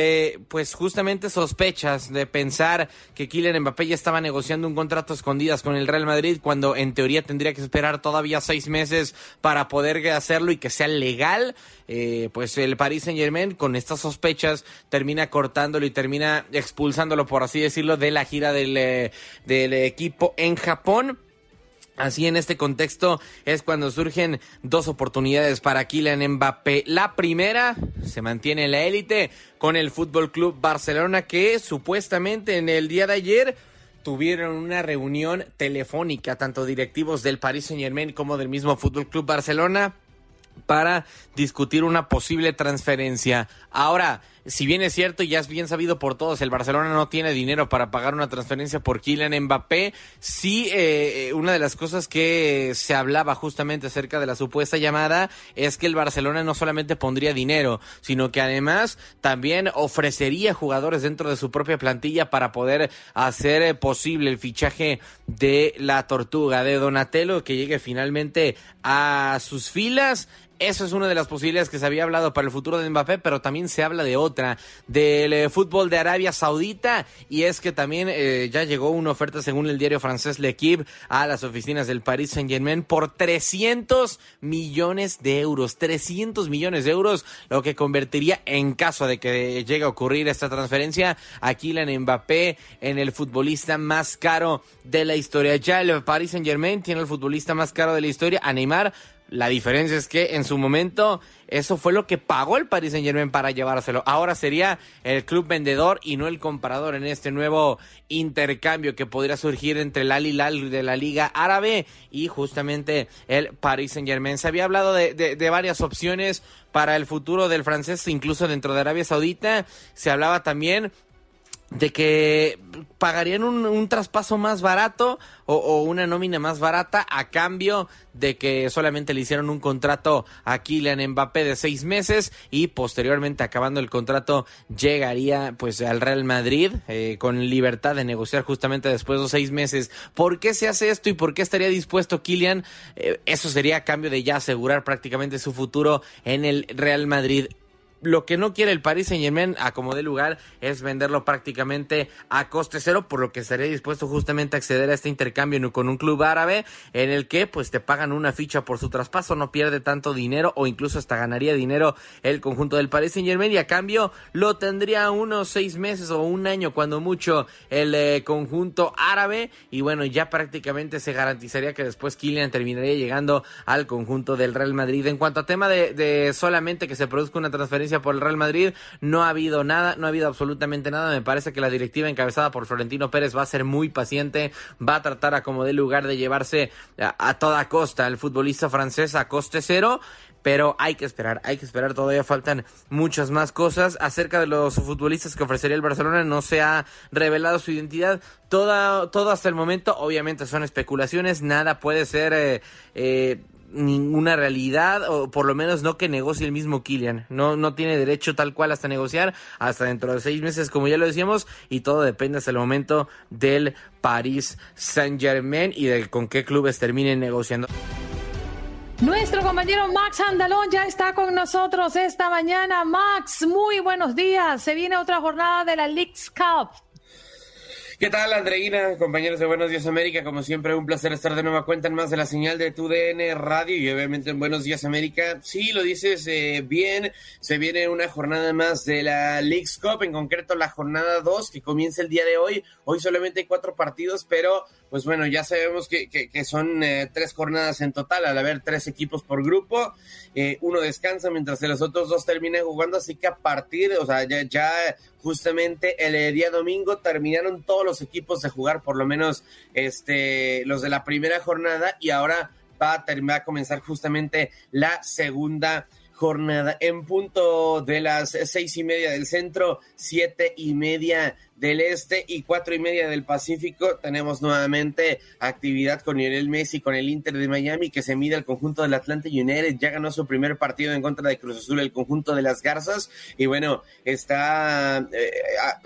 pues justamente sospechas de pensar que Kylian Mbappé ya estaba negociando un contrato escondidas con el Real Madrid cuando en teoría tendría que esperar todavía seis meses para poder hacerlo y que sea legal. Eh, pues el Paris Saint Germain con estas sospechas termina cortándolo y termina expulsándolo, por así decirlo, de la gira del, eh, del equipo en Japón. Así en este contexto es cuando surgen dos oportunidades para Kylian Mbappé. La primera se mantiene en la élite con el Fútbol Club Barcelona que supuestamente en el día de ayer tuvieron una reunión telefónica, tanto directivos del Paris Saint Germain como del mismo Fútbol Club Barcelona, para discutir una posible transferencia. Ahora, si bien es cierto y ya es bien sabido por todos, el Barcelona no tiene dinero para pagar una transferencia por Kylian Mbappé, sí eh, una de las cosas que se hablaba justamente acerca de la supuesta llamada es que el Barcelona no solamente pondría dinero, sino que además también ofrecería jugadores dentro de su propia plantilla para poder hacer eh, posible el fichaje de la tortuga de Donatello que llegue finalmente a sus filas eso es una de las posibilidades que se había hablado para el futuro de Mbappé, pero también se habla de otra, del eh, fútbol de Arabia Saudita, y es que también eh, ya llegó una oferta, según el diario francés L'Equipe, a las oficinas del Paris Saint Germain por 300 millones de euros. 300 millones de euros, lo que convertiría, en caso de que llegue a ocurrir esta transferencia, a Kylian Mbappé en el futbolista más caro de la historia. Ya el Paris Saint Germain tiene el futbolista más caro de la historia, a Neymar, La diferencia es que en su momento eso fue lo que pagó el Paris Saint Germain para llevárselo. Ahora sería el club vendedor y no el comprador en este nuevo intercambio que podría surgir entre el Al Hilal de la Liga Árabe y justamente el Paris Saint Germain. Se había hablado de, de varias opciones para el futuro del francés, incluso dentro de Arabia Saudita. Se hablaba también de que pagarían un, traspaso más barato o, una nómina más barata a cambio de que solamente le hicieron un contrato a Kylian Mbappé de seis meses y posteriormente acabando el contrato llegaría pues al Real Madrid eh, con libertad de negociar justamente después de seis meses. ¿Por qué se hace esto y por qué estaría dispuesto Kylian? Eh, eso sería a cambio de ya asegurar prácticamente su futuro en el Real Madrid lo que no quiere el Paris Saint Germain a como de lugar es venderlo prácticamente a coste cero, por lo que estaría dispuesto justamente a acceder a este intercambio con un club árabe en el que pues te pagan una ficha por su traspaso, no pierde tanto dinero o incluso hasta ganaría dinero el conjunto del Paris Saint Germain y a cambio lo tendría unos seis meses o un año cuando mucho el eh, conjunto árabe y bueno ya prácticamente se garantizaría que después Kylian terminaría llegando al conjunto del Real Madrid. En cuanto a tema de, de solamente que se produzca una transferencia por el Real Madrid. No ha habido nada, no ha habido absolutamente nada. Me parece que la directiva encabezada por Florentino Pérez va a ser muy paciente, va a tratar a como de lugar de llevarse a, toda costa el futbolista francés a coste cero pero hay que esperar, hay que esperar, todavía faltan muchas más cosas acerca de los futbolistas que ofrecería el Barcelona, no se ha revelado su identidad, Toda, todo hasta el momento obviamente son especulaciones, nada puede ser eh, eh, ninguna realidad, o por lo menos no que negocie el mismo Kylian. No, no tiene derecho tal cual hasta negociar, hasta dentro de seis meses, como ya lo decíamos, y todo depende hasta el momento del Paris Saint Germain y de con qué clubes terminen negociando. Nuestro compañero Max Andalón ya está con nosotros esta mañana. Max, muy buenos días. Se viene otra jornada de la Leagues Cup. ¿Qué tal, Andreina? Compañeros de Buenos Días América, como siempre, un placer estar de nueva cuenta en más de la señal de tu DN Radio y obviamente en Buenos Días América. Sí, lo dices eh, bien, se viene una jornada más de la League's Cup, en concreto la jornada 2 que comienza el día de hoy. Hoy solamente hay cuatro partidos, pero pues bueno, ya sabemos que, que, son eh, tres jornadas en total, al haber tres equipos por grupo. Eh, uno descansa mientras que los otros dos terminan jugando, así que a partir, o sea, ya, ya justamente el día domingo terminaron todos los equipos de jugar, por lo menos este, los de la primera jornada, y ahora va a, terminar, a comenzar justamente la segunda jornada en punto de las seis y media del centro, siete y media del Este y cuatro y media del Pacífico. Tenemos nuevamente actividad con Lionel Messi, con el Inter de Miami, que se mide al conjunto del Atlanta United. Ya ganó su primer partido en contra de Cruz Azul, el conjunto de las Garzas. Y bueno, está eh,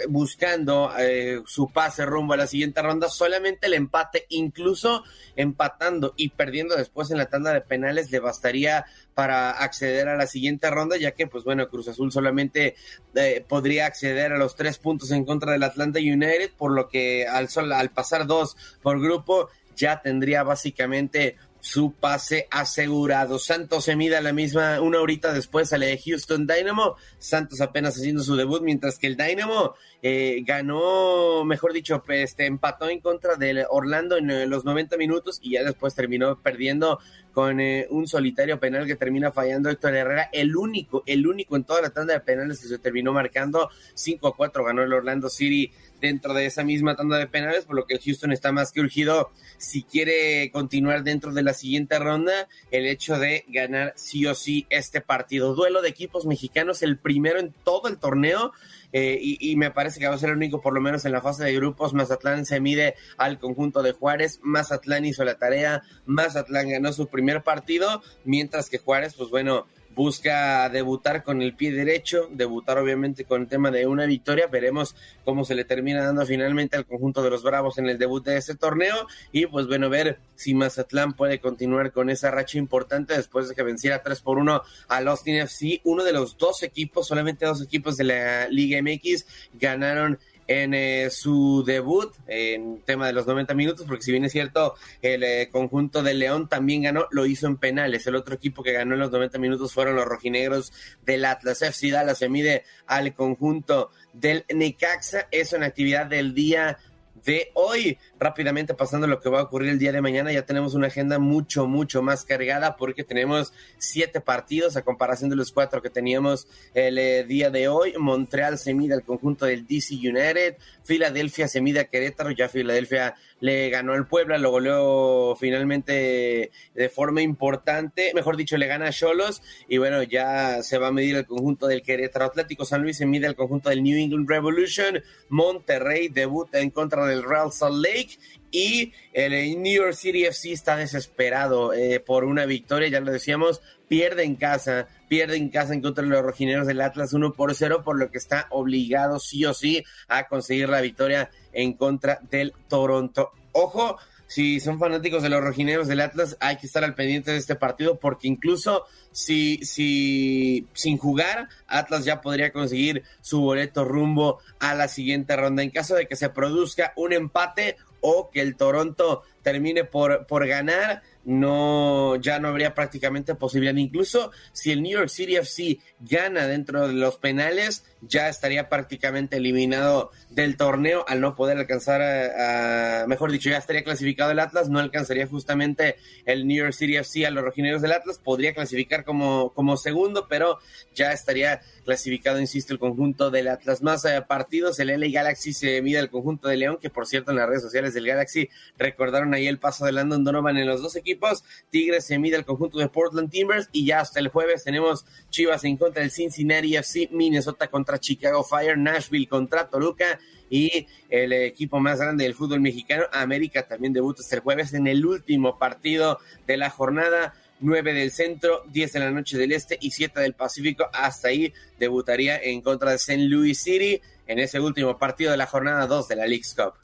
buscando eh, su pase rumbo a la siguiente ronda. Solamente el empate, incluso empatando y perdiendo después en la tanda de penales, le bastaría para acceder a la siguiente ronda, ya que, pues bueno, Cruz Azul solamente eh, podría acceder a los tres puntos en contra Atlanta United, por lo que al, al pasar dos por grupo ya tendría básicamente su pase asegurado. Santos se mide la misma una horita después a la de Houston Dynamo. Santos apenas haciendo su debut, mientras que el Dynamo eh, ganó, mejor dicho, este, empató en contra del Orlando en eh, los 90 minutos y ya después terminó perdiendo con eh, un solitario penal que termina fallando Héctor Herrera, el único, el único en toda la tanda de penales que se terminó marcando, 5 a 4 ganó el Orlando City dentro de esa misma tanda de penales, por lo que Houston está más que urgido si quiere continuar dentro de la siguiente ronda, el hecho de ganar sí o sí este partido. Duelo de equipos mexicanos, el primero en todo el torneo, eh, y, me parece que va a ser el único, por lo menos en la fase de grupos. Mazatlán se mide al conjunto de Juárez. Mazatlán hizo la tarea. Mazatlán ganó su primer partido, mientras que Juárez, pues bueno, busca debutar con el pie derecho, debutar obviamente con el tema de una victoria, veremos cómo se le termina dando finalmente al conjunto de los Bravos en el debut de este torneo. Y pues bueno, ver si Mazatlán puede continuar con esa racha importante después de que venciera 3 por 1 al Austin FC, uno de los dos equipos, solamente dos equipos de la Liga MX ganaron en eh, su debut en tema de los 90 minutos, porque si bien es cierto, el eh, conjunto de León también ganó, lo hizo en penales. El otro equipo que ganó en los 90 minutos fueron los rojinegros del Atlas FC Dallas. Se mide al conjunto del Necaxa. Es una actividad del día de hoy. Rápidamente pasando lo que va a ocurrir el día de mañana, ya tenemos una agenda mucho, mucho más cargada porque tenemos siete partidos a comparación de los cuatro que teníamos el eh, día de hoy. Montreal se mide al conjunto del DC United, Filadelfia se mide a Querétaro, ya Filadelfia le ganó al Puebla, lo goleó finalmente de forma importante, mejor dicho, le gana a Cholos. Y bueno, ya se va a medir el conjunto del Querétaro. Atlético San Luis, se mide al conjunto del New England Revolution, Monterrey debuta en contra del Real Salt Lake y el New York City FC está desesperado eh, por una victoria, ya lo decíamos, pierde en casa, pierde en casa en contra de los rojineros del Atlas 1 por 0, por lo que está obligado sí o sí a conseguir la victoria en contra del Toronto. Ojo, si son fanáticos de los rojineros del Atlas, hay que estar al pendiente de este partido porque incluso si, si sin jugar, Atlas ya podría conseguir su boleto rumbo a la siguiente ronda. En caso de que se produzca un empate o que el Toronto termine por, por ganar, no, ya no habría prácticamente posibilidad. Incluso si el New York City FC gana dentro de los penales, ya estaría prácticamente eliminado del torneo al no poder alcanzar a, mejor dicho, ya estaría clasificado el Atlas, no alcanzaría justamente el New York City FC a los rojineros del Atlas, podría clasificar como, como segundo, pero ya estaría clasificado, insisto, el conjunto del Atlas. Más eh, partidos, el LA Galaxy se mide al conjunto de León, que por cierto en las redes sociales del Galaxy recordaron ahí el paso de Landon Donovan en los dos equipos. Tigres se mide al conjunto de Portland Timbers y ya hasta el jueves tenemos Chivas en contra del Cincinnati FC, Minnesota contra Chicago Fire, Nashville contra Toluca y el equipo más grande del fútbol mexicano, América, también debuta este jueves en el último partido de la jornada. 9 del centro, 10 de la noche del este y 7 del Pacífico. Hasta ahí debutaría en contra de St. Louis City en ese último partido de la jornada 2 de la League's Cup.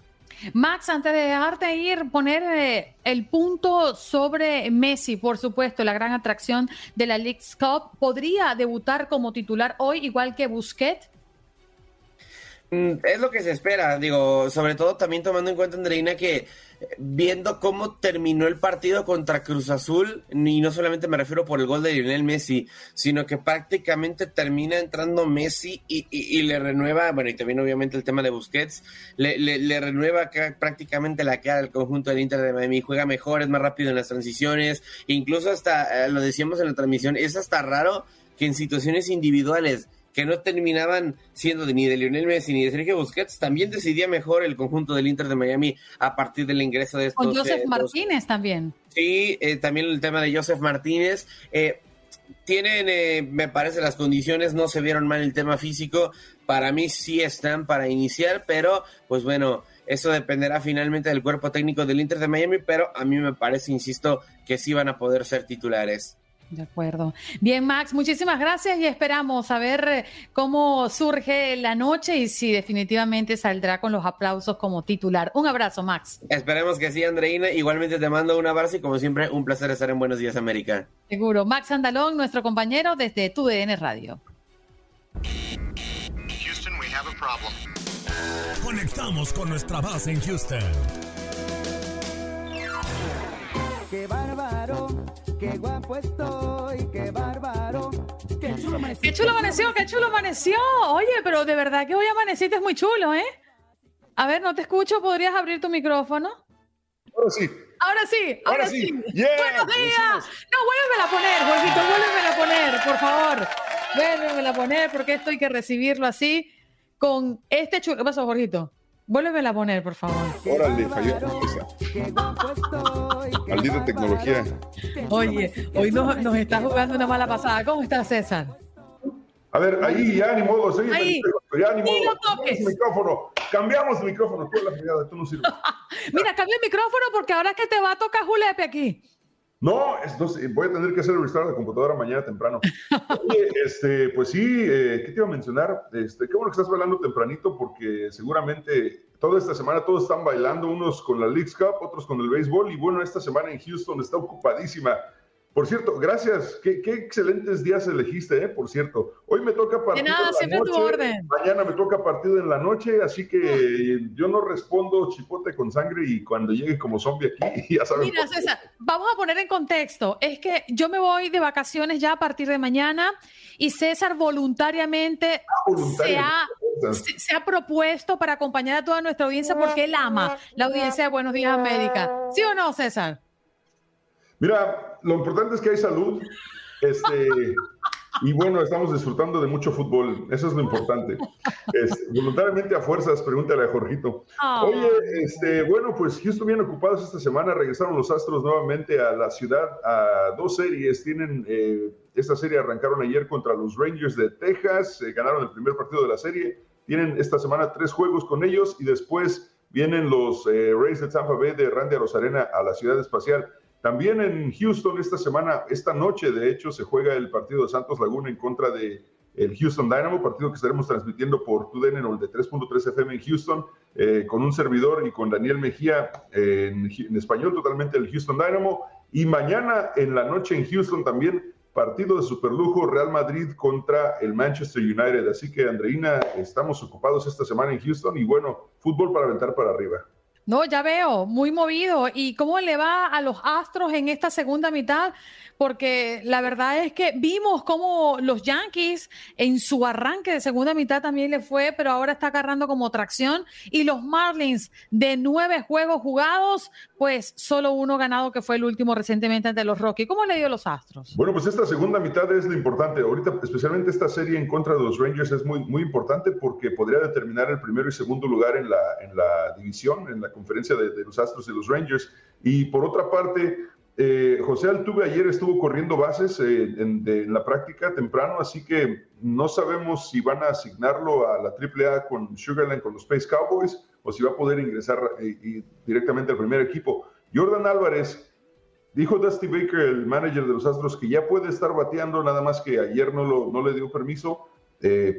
Max, antes de dejarte ir, poner eh, el punto sobre Messi, por supuesto, la gran atracción de la League's Cup. ¿Podría debutar como titular hoy, igual que Busquets? Mm, es lo que se espera, digo, sobre todo también tomando en cuenta, Andreina, que viendo cómo terminó el partido contra Cruz Azul, y no solamente me refiero por el gol de Lionel Messi, sino que prácticamente termina entrando Messi y, le renueva, bueno, y también obviamente el tema de Busquets, le, le, renueva prácticamente la cara al conjunto del Inter de Miami, juega mejor, es más rápido en las transiciones, incluso hasta, eh, lo decíamos en la transmisión, es hasta raro que en situaciones individuales que no terminaban siendo ni de Lionel Messi ni de Sergio Busquets, también decidía mejor el conjunto del Inter de Miami a partir del ingreso de estos. Con Joseph eh, Martínez también. Sí, eh, también el tema de Joseph Martínez. Eh, tienen, me parece, las condiciones, no se vieron mal el tema físico. Para mí sí están para iniciar, pero pues bueno, eso dependerá finalmente del cuerpo técnico del Inter de Miami, pero a mí me parece, insisto, que sí van a poder ser titulares. De acuerdo. Bien, Max, muchísimas gracias y esperamos a ver eh, cómo surge la noche y si definitivamente saldrá con los aplausos como titular. Un abrazo, Max. Esperemos que sí, Andreina. Igualmente te mando un abrazo y como siempre, un placer estar en Buenos Días América. Seguro. Max Andalón, nuestro compañero desde TUDN Radio. Houston, we have a problem. Conectamos con nuestra base en Houston. Qué bárbaro Qué guapo estoy, qué bárbaro. Qué chulo amaneció. Qué chulo amaneció, qué chulo amaneció. Oye, pero de verdad que hoy amaneciste es muy chulo, ¿eh? A ver, no te escucho, ¿podrías abrir tu micrófono? Ahora sí. Ahora sí, ahora, sí. Buenos días. No, vuélvemela a poner, Jorgito, vuélvemela a poner, por favor. Vuélvemela a poner porque esto hay que recibirlo así con este chulo. ¿Qué pasó, Jorgito? Vuélvemela a poner, por favor. Órale, falló. Maldita tecnología. Oye, hoy nos, nos está jugando una mala pasada. ¿Cómo está César? A ver, ahí ya ni modo, ahí, ya ni modo. Cambiamos micrófono, cambiamos el micrófono, tú la fregada, tú no sirves. (laughs) Mira, cambia el micrófono porque ahora es que te va a tocar Julepe aquí. No, entonces voy a tener que hacer el restart de computadora mañana temprano. (laughs) Oye, este, pues sí, eh, ¿qué te iba a mencionar? Este, qué bueno que estás bailando tempranito porque seguramente toda esta semana todos están bailando, unos con la Leagues Cup, otros con el béisbol y bueno, esta semana en Houston está ocupadísima. Por cierto, gracias. Qué, excelentes días elegiste, ¿eh? Por cierto. Hoy me toca partido. De nada, siempre tu orden. Mañana me toca partido en la noche, así que yo no respondo chipote con sangre y cuando llegue como zombie aquí, (laughs) ya sabes. Mira, César, vamos a poner en contexto. Es que yo me voy de vacaciones ya a partir de mañana y César voluntariamente, ah, se ha se, ha propuesto para acompañar a toda nuestra audiencia porque él ama la audiencia de Buenos Días América. ¿Sí o no, César? Mira, lo importante es que hay salud. Este, y bueno, estamos disfrutando de mucho fútbol, eso es lo importante. voluntariamente a fuerzas, pregúntale a Jorgito. Ah. Oye, este, bueno, pues Houston bien ocupados esta semana, regresaron los Astros nuevamente a la ciudad a dos series. Tienen, eh, esta serie arrancaron ayer contra los Rangers de Texas, eh, ganaron el primer partido de la serie. Tienen esta semana tres juegos con ellos y después vienen los eh, Rays de Tampa Bay de Randy Rosarena a la ciudad espacial. También en Houston esta semana, esta noche de hecho, se juega el partido de Santos Laguna en contra de el Houston Dynamo, partido que estaremos transmitiendo por TUDN en el de 3.3 FM en Houston, eh, con un servidor y con Daniel Mejía en, en, español totalmente el Houston Dynamo. Y mañana en la noche en Houston también partido de superlujo Real Madrid contra el Manchester United. Así que Andreina, estamos ocupados esta semana en Houston y bueno, fútbol para aventar para arriba. No, ya veo, muy movido. ¿Y cómo le va a los Astros en esta segunda mitad? Porque la verdad es que vimos cómo los Yankees en su arranque de segunda mitad también le fue, pero ahora está agarrando como tracción. Y los Marlins de nueve juegos jugados, pues solo uno ganado que fue el último recientemente ante los Rockies. ¿Cómo le dio los Astros? Bueno, pues esta segunda mitad es lo importante. Ahorita, especialmente esta serie en contra de los Rangers es muy, muy importante porque podría determinar el primero y segundo lugar en la, en la división, en la conferencia de, los Astros y los Rangers. Y por otra parte, eh, José Altuve ayer estuvo corriendo bases eh, en, la práctica temprano, así que no sabemos si van a asignarlo a la AAA con Sugarland, con los Space Cowboys, o si va a poder ingresar eh, directamente al primer equipo. Jordan Álvarez, dijo Dusty Baker, el manager de los Astros, que ya puede estar bateando, nada más que ayer no, lo, no le dio permiso.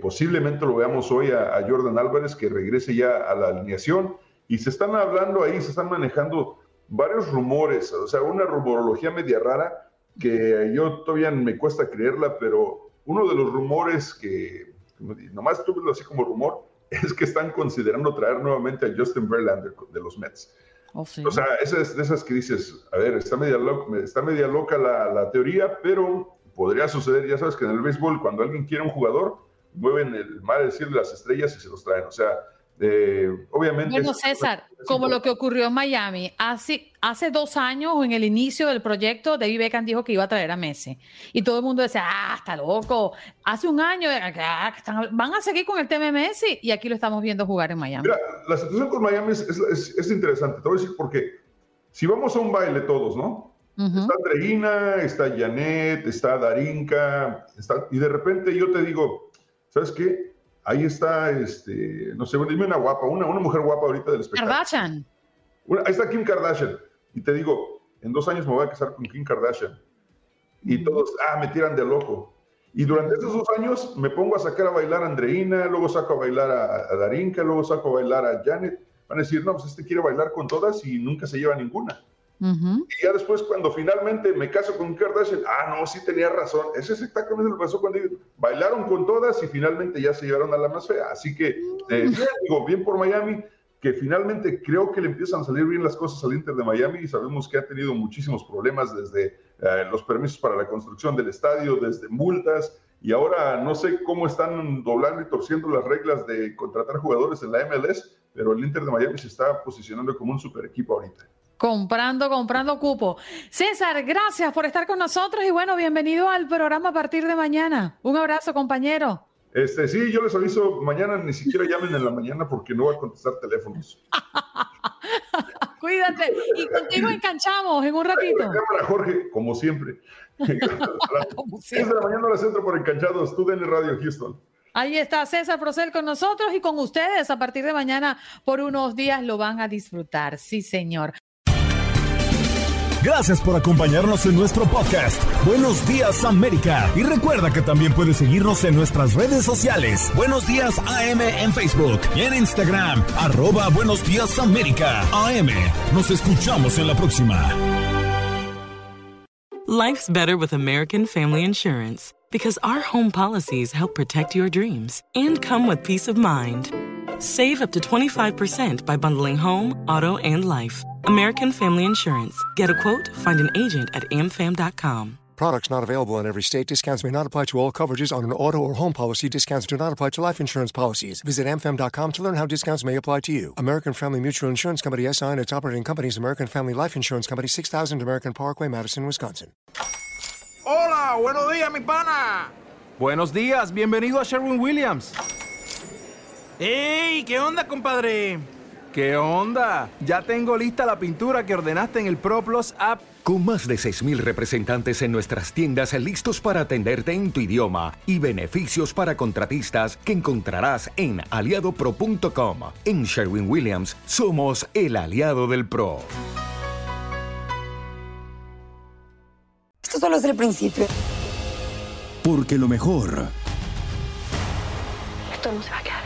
posiblemente lo veamos hoy a Jordan Álvarez, que regrese ya a la alineación. Y se están hablando ahí, se están manejando varios rumores, o sea, una rumorología media rara que yo todavía me cuesta creerla, pero uno de los rumores que nomás tuve así como rumor (laughs) es que están considerando traer nuevamente a Justin Verlander de los Mets. Oh, sí. O sea, esas de esas que dices, a ver, está media loca, está media loca la, la, teoría, pero podría suceder, ya sabes que en el béisbol cuando alguien quiere un jugador, mueven el mal decir las estrellas y se los traen. O sea, eh, obviamente. Bueno, César, como lo que ocurrió en Miami, hace, hace dos años, en el inicio del proyecto, David Beckham dijo que iba a traer a Messi. Y todo el mundo decía, ah, está loco. Hace un año, ah, van a seguir con el tema de Messi. Y aquí lo estamos viendo jugar en Miami. Mira, la situación con Miami es, es, interesante. Te voy a decir por qué. Si vamos a un baile todos, ¿no? Está Andreina, está Janet, está Darinka, está, y de repente yo te digo, ¿sabes qué? Ahí está, este, no sé, dime una guapa, una, una mujer guapa ahorita del espectáculo. Kardashian. ahí está Kim Kardashian. Y te digo, en dos años me voy a casar con Kim Kardashian. Y todos, ah, me tiran de loco. Y durante estos dos años me pongo a sacar a bailar a Andreina, luego saco a bailar a, Darinka, luego saco a bailar a Janet. Van a decir, no, pues este quiere bailar con todas y nunca se lleva ninguna. Y ya después, cuando finalmente me caso con Kardashian, ah, no, sí tenía razón. Eso es exactamente lo que pasó cuando bailaron con todas y finalmente ya se llevaron a la más fea. Así que, eh, digo, bien por Miami, que finalmente creo que le empiezan a salir bien las cosas al Inter de Miami y sabemos que ha tenido muchísimos problemas desde eh, los permisos para la construcción del estadio, desde multas. Y ahora no sé cómo están doblando y torciendo las reglas de contratar jugadores en la MLS, pero el Inter de Miami se está posicionando como un super equipo ahorita. Comprando, comprando cupo. César, gracias por estar con nosotros y bueno, bienvenido al programa a partir de mañana. Un abrazo, compañero. Este, sí, yo les aviso, mañana ni siquiera llamen en la mañana porque no voy a contestar teléfonos. (laughs) Cuídate. Y contigo enganchamos en un ratito. Cámara, Jorge, como siempre. (laughs) como siempre. de la mañana la centro por enganchados, tú en Radio Houston. Ahí está César Procel con nosotros y con ustedes a partir de mañana por unos días lo van a disfrutar. Sí, señor. Gracias por acompañarnos en nuestro podcast. Buenos días América. Y recuerda que también puedes seguirnos en nuestras redes sociales. Buenos días AM en Facebook y en Instagram. Arroba Buenos días América. AM. Nos escuchamos en la próxima. Life's better with American Family Insurance because our home policies help protect your dreams and come with peace of mind. Save up to 25% by bundling home, auto, and life. American Family Insurance. Get a quote, find an agent at amfam.com. Products not available in every state. Discounts may not apply to all coverages on an auto or home policy. Discounts do not apply to life insurance policies. Visit amfam.com to learn how discounts may apply to you. American Family Mutual Insurance Company SI and its operating companies American Family Life Insurance Company 6000 American Parkway, Madison, Wisconsin. Hola, buenos días, mi pana. Buenos días, bienvenido a Sherwin Williams. ¡Ey! ¿Qué onda, compadre? ¿Qué onda? Ya tengo lista la pintura que ordenaste en el ProPlus app. Con más de 6.000 representantes en nuestras tiendas listos para atenderte en tu idioma y beneficios para contratistas que encontrarás en aliadopro.com. En Sherwin Williams somos el aliado del PRO. Esto solo es el principio. Porque lo mejor, Esto no se va a quedar.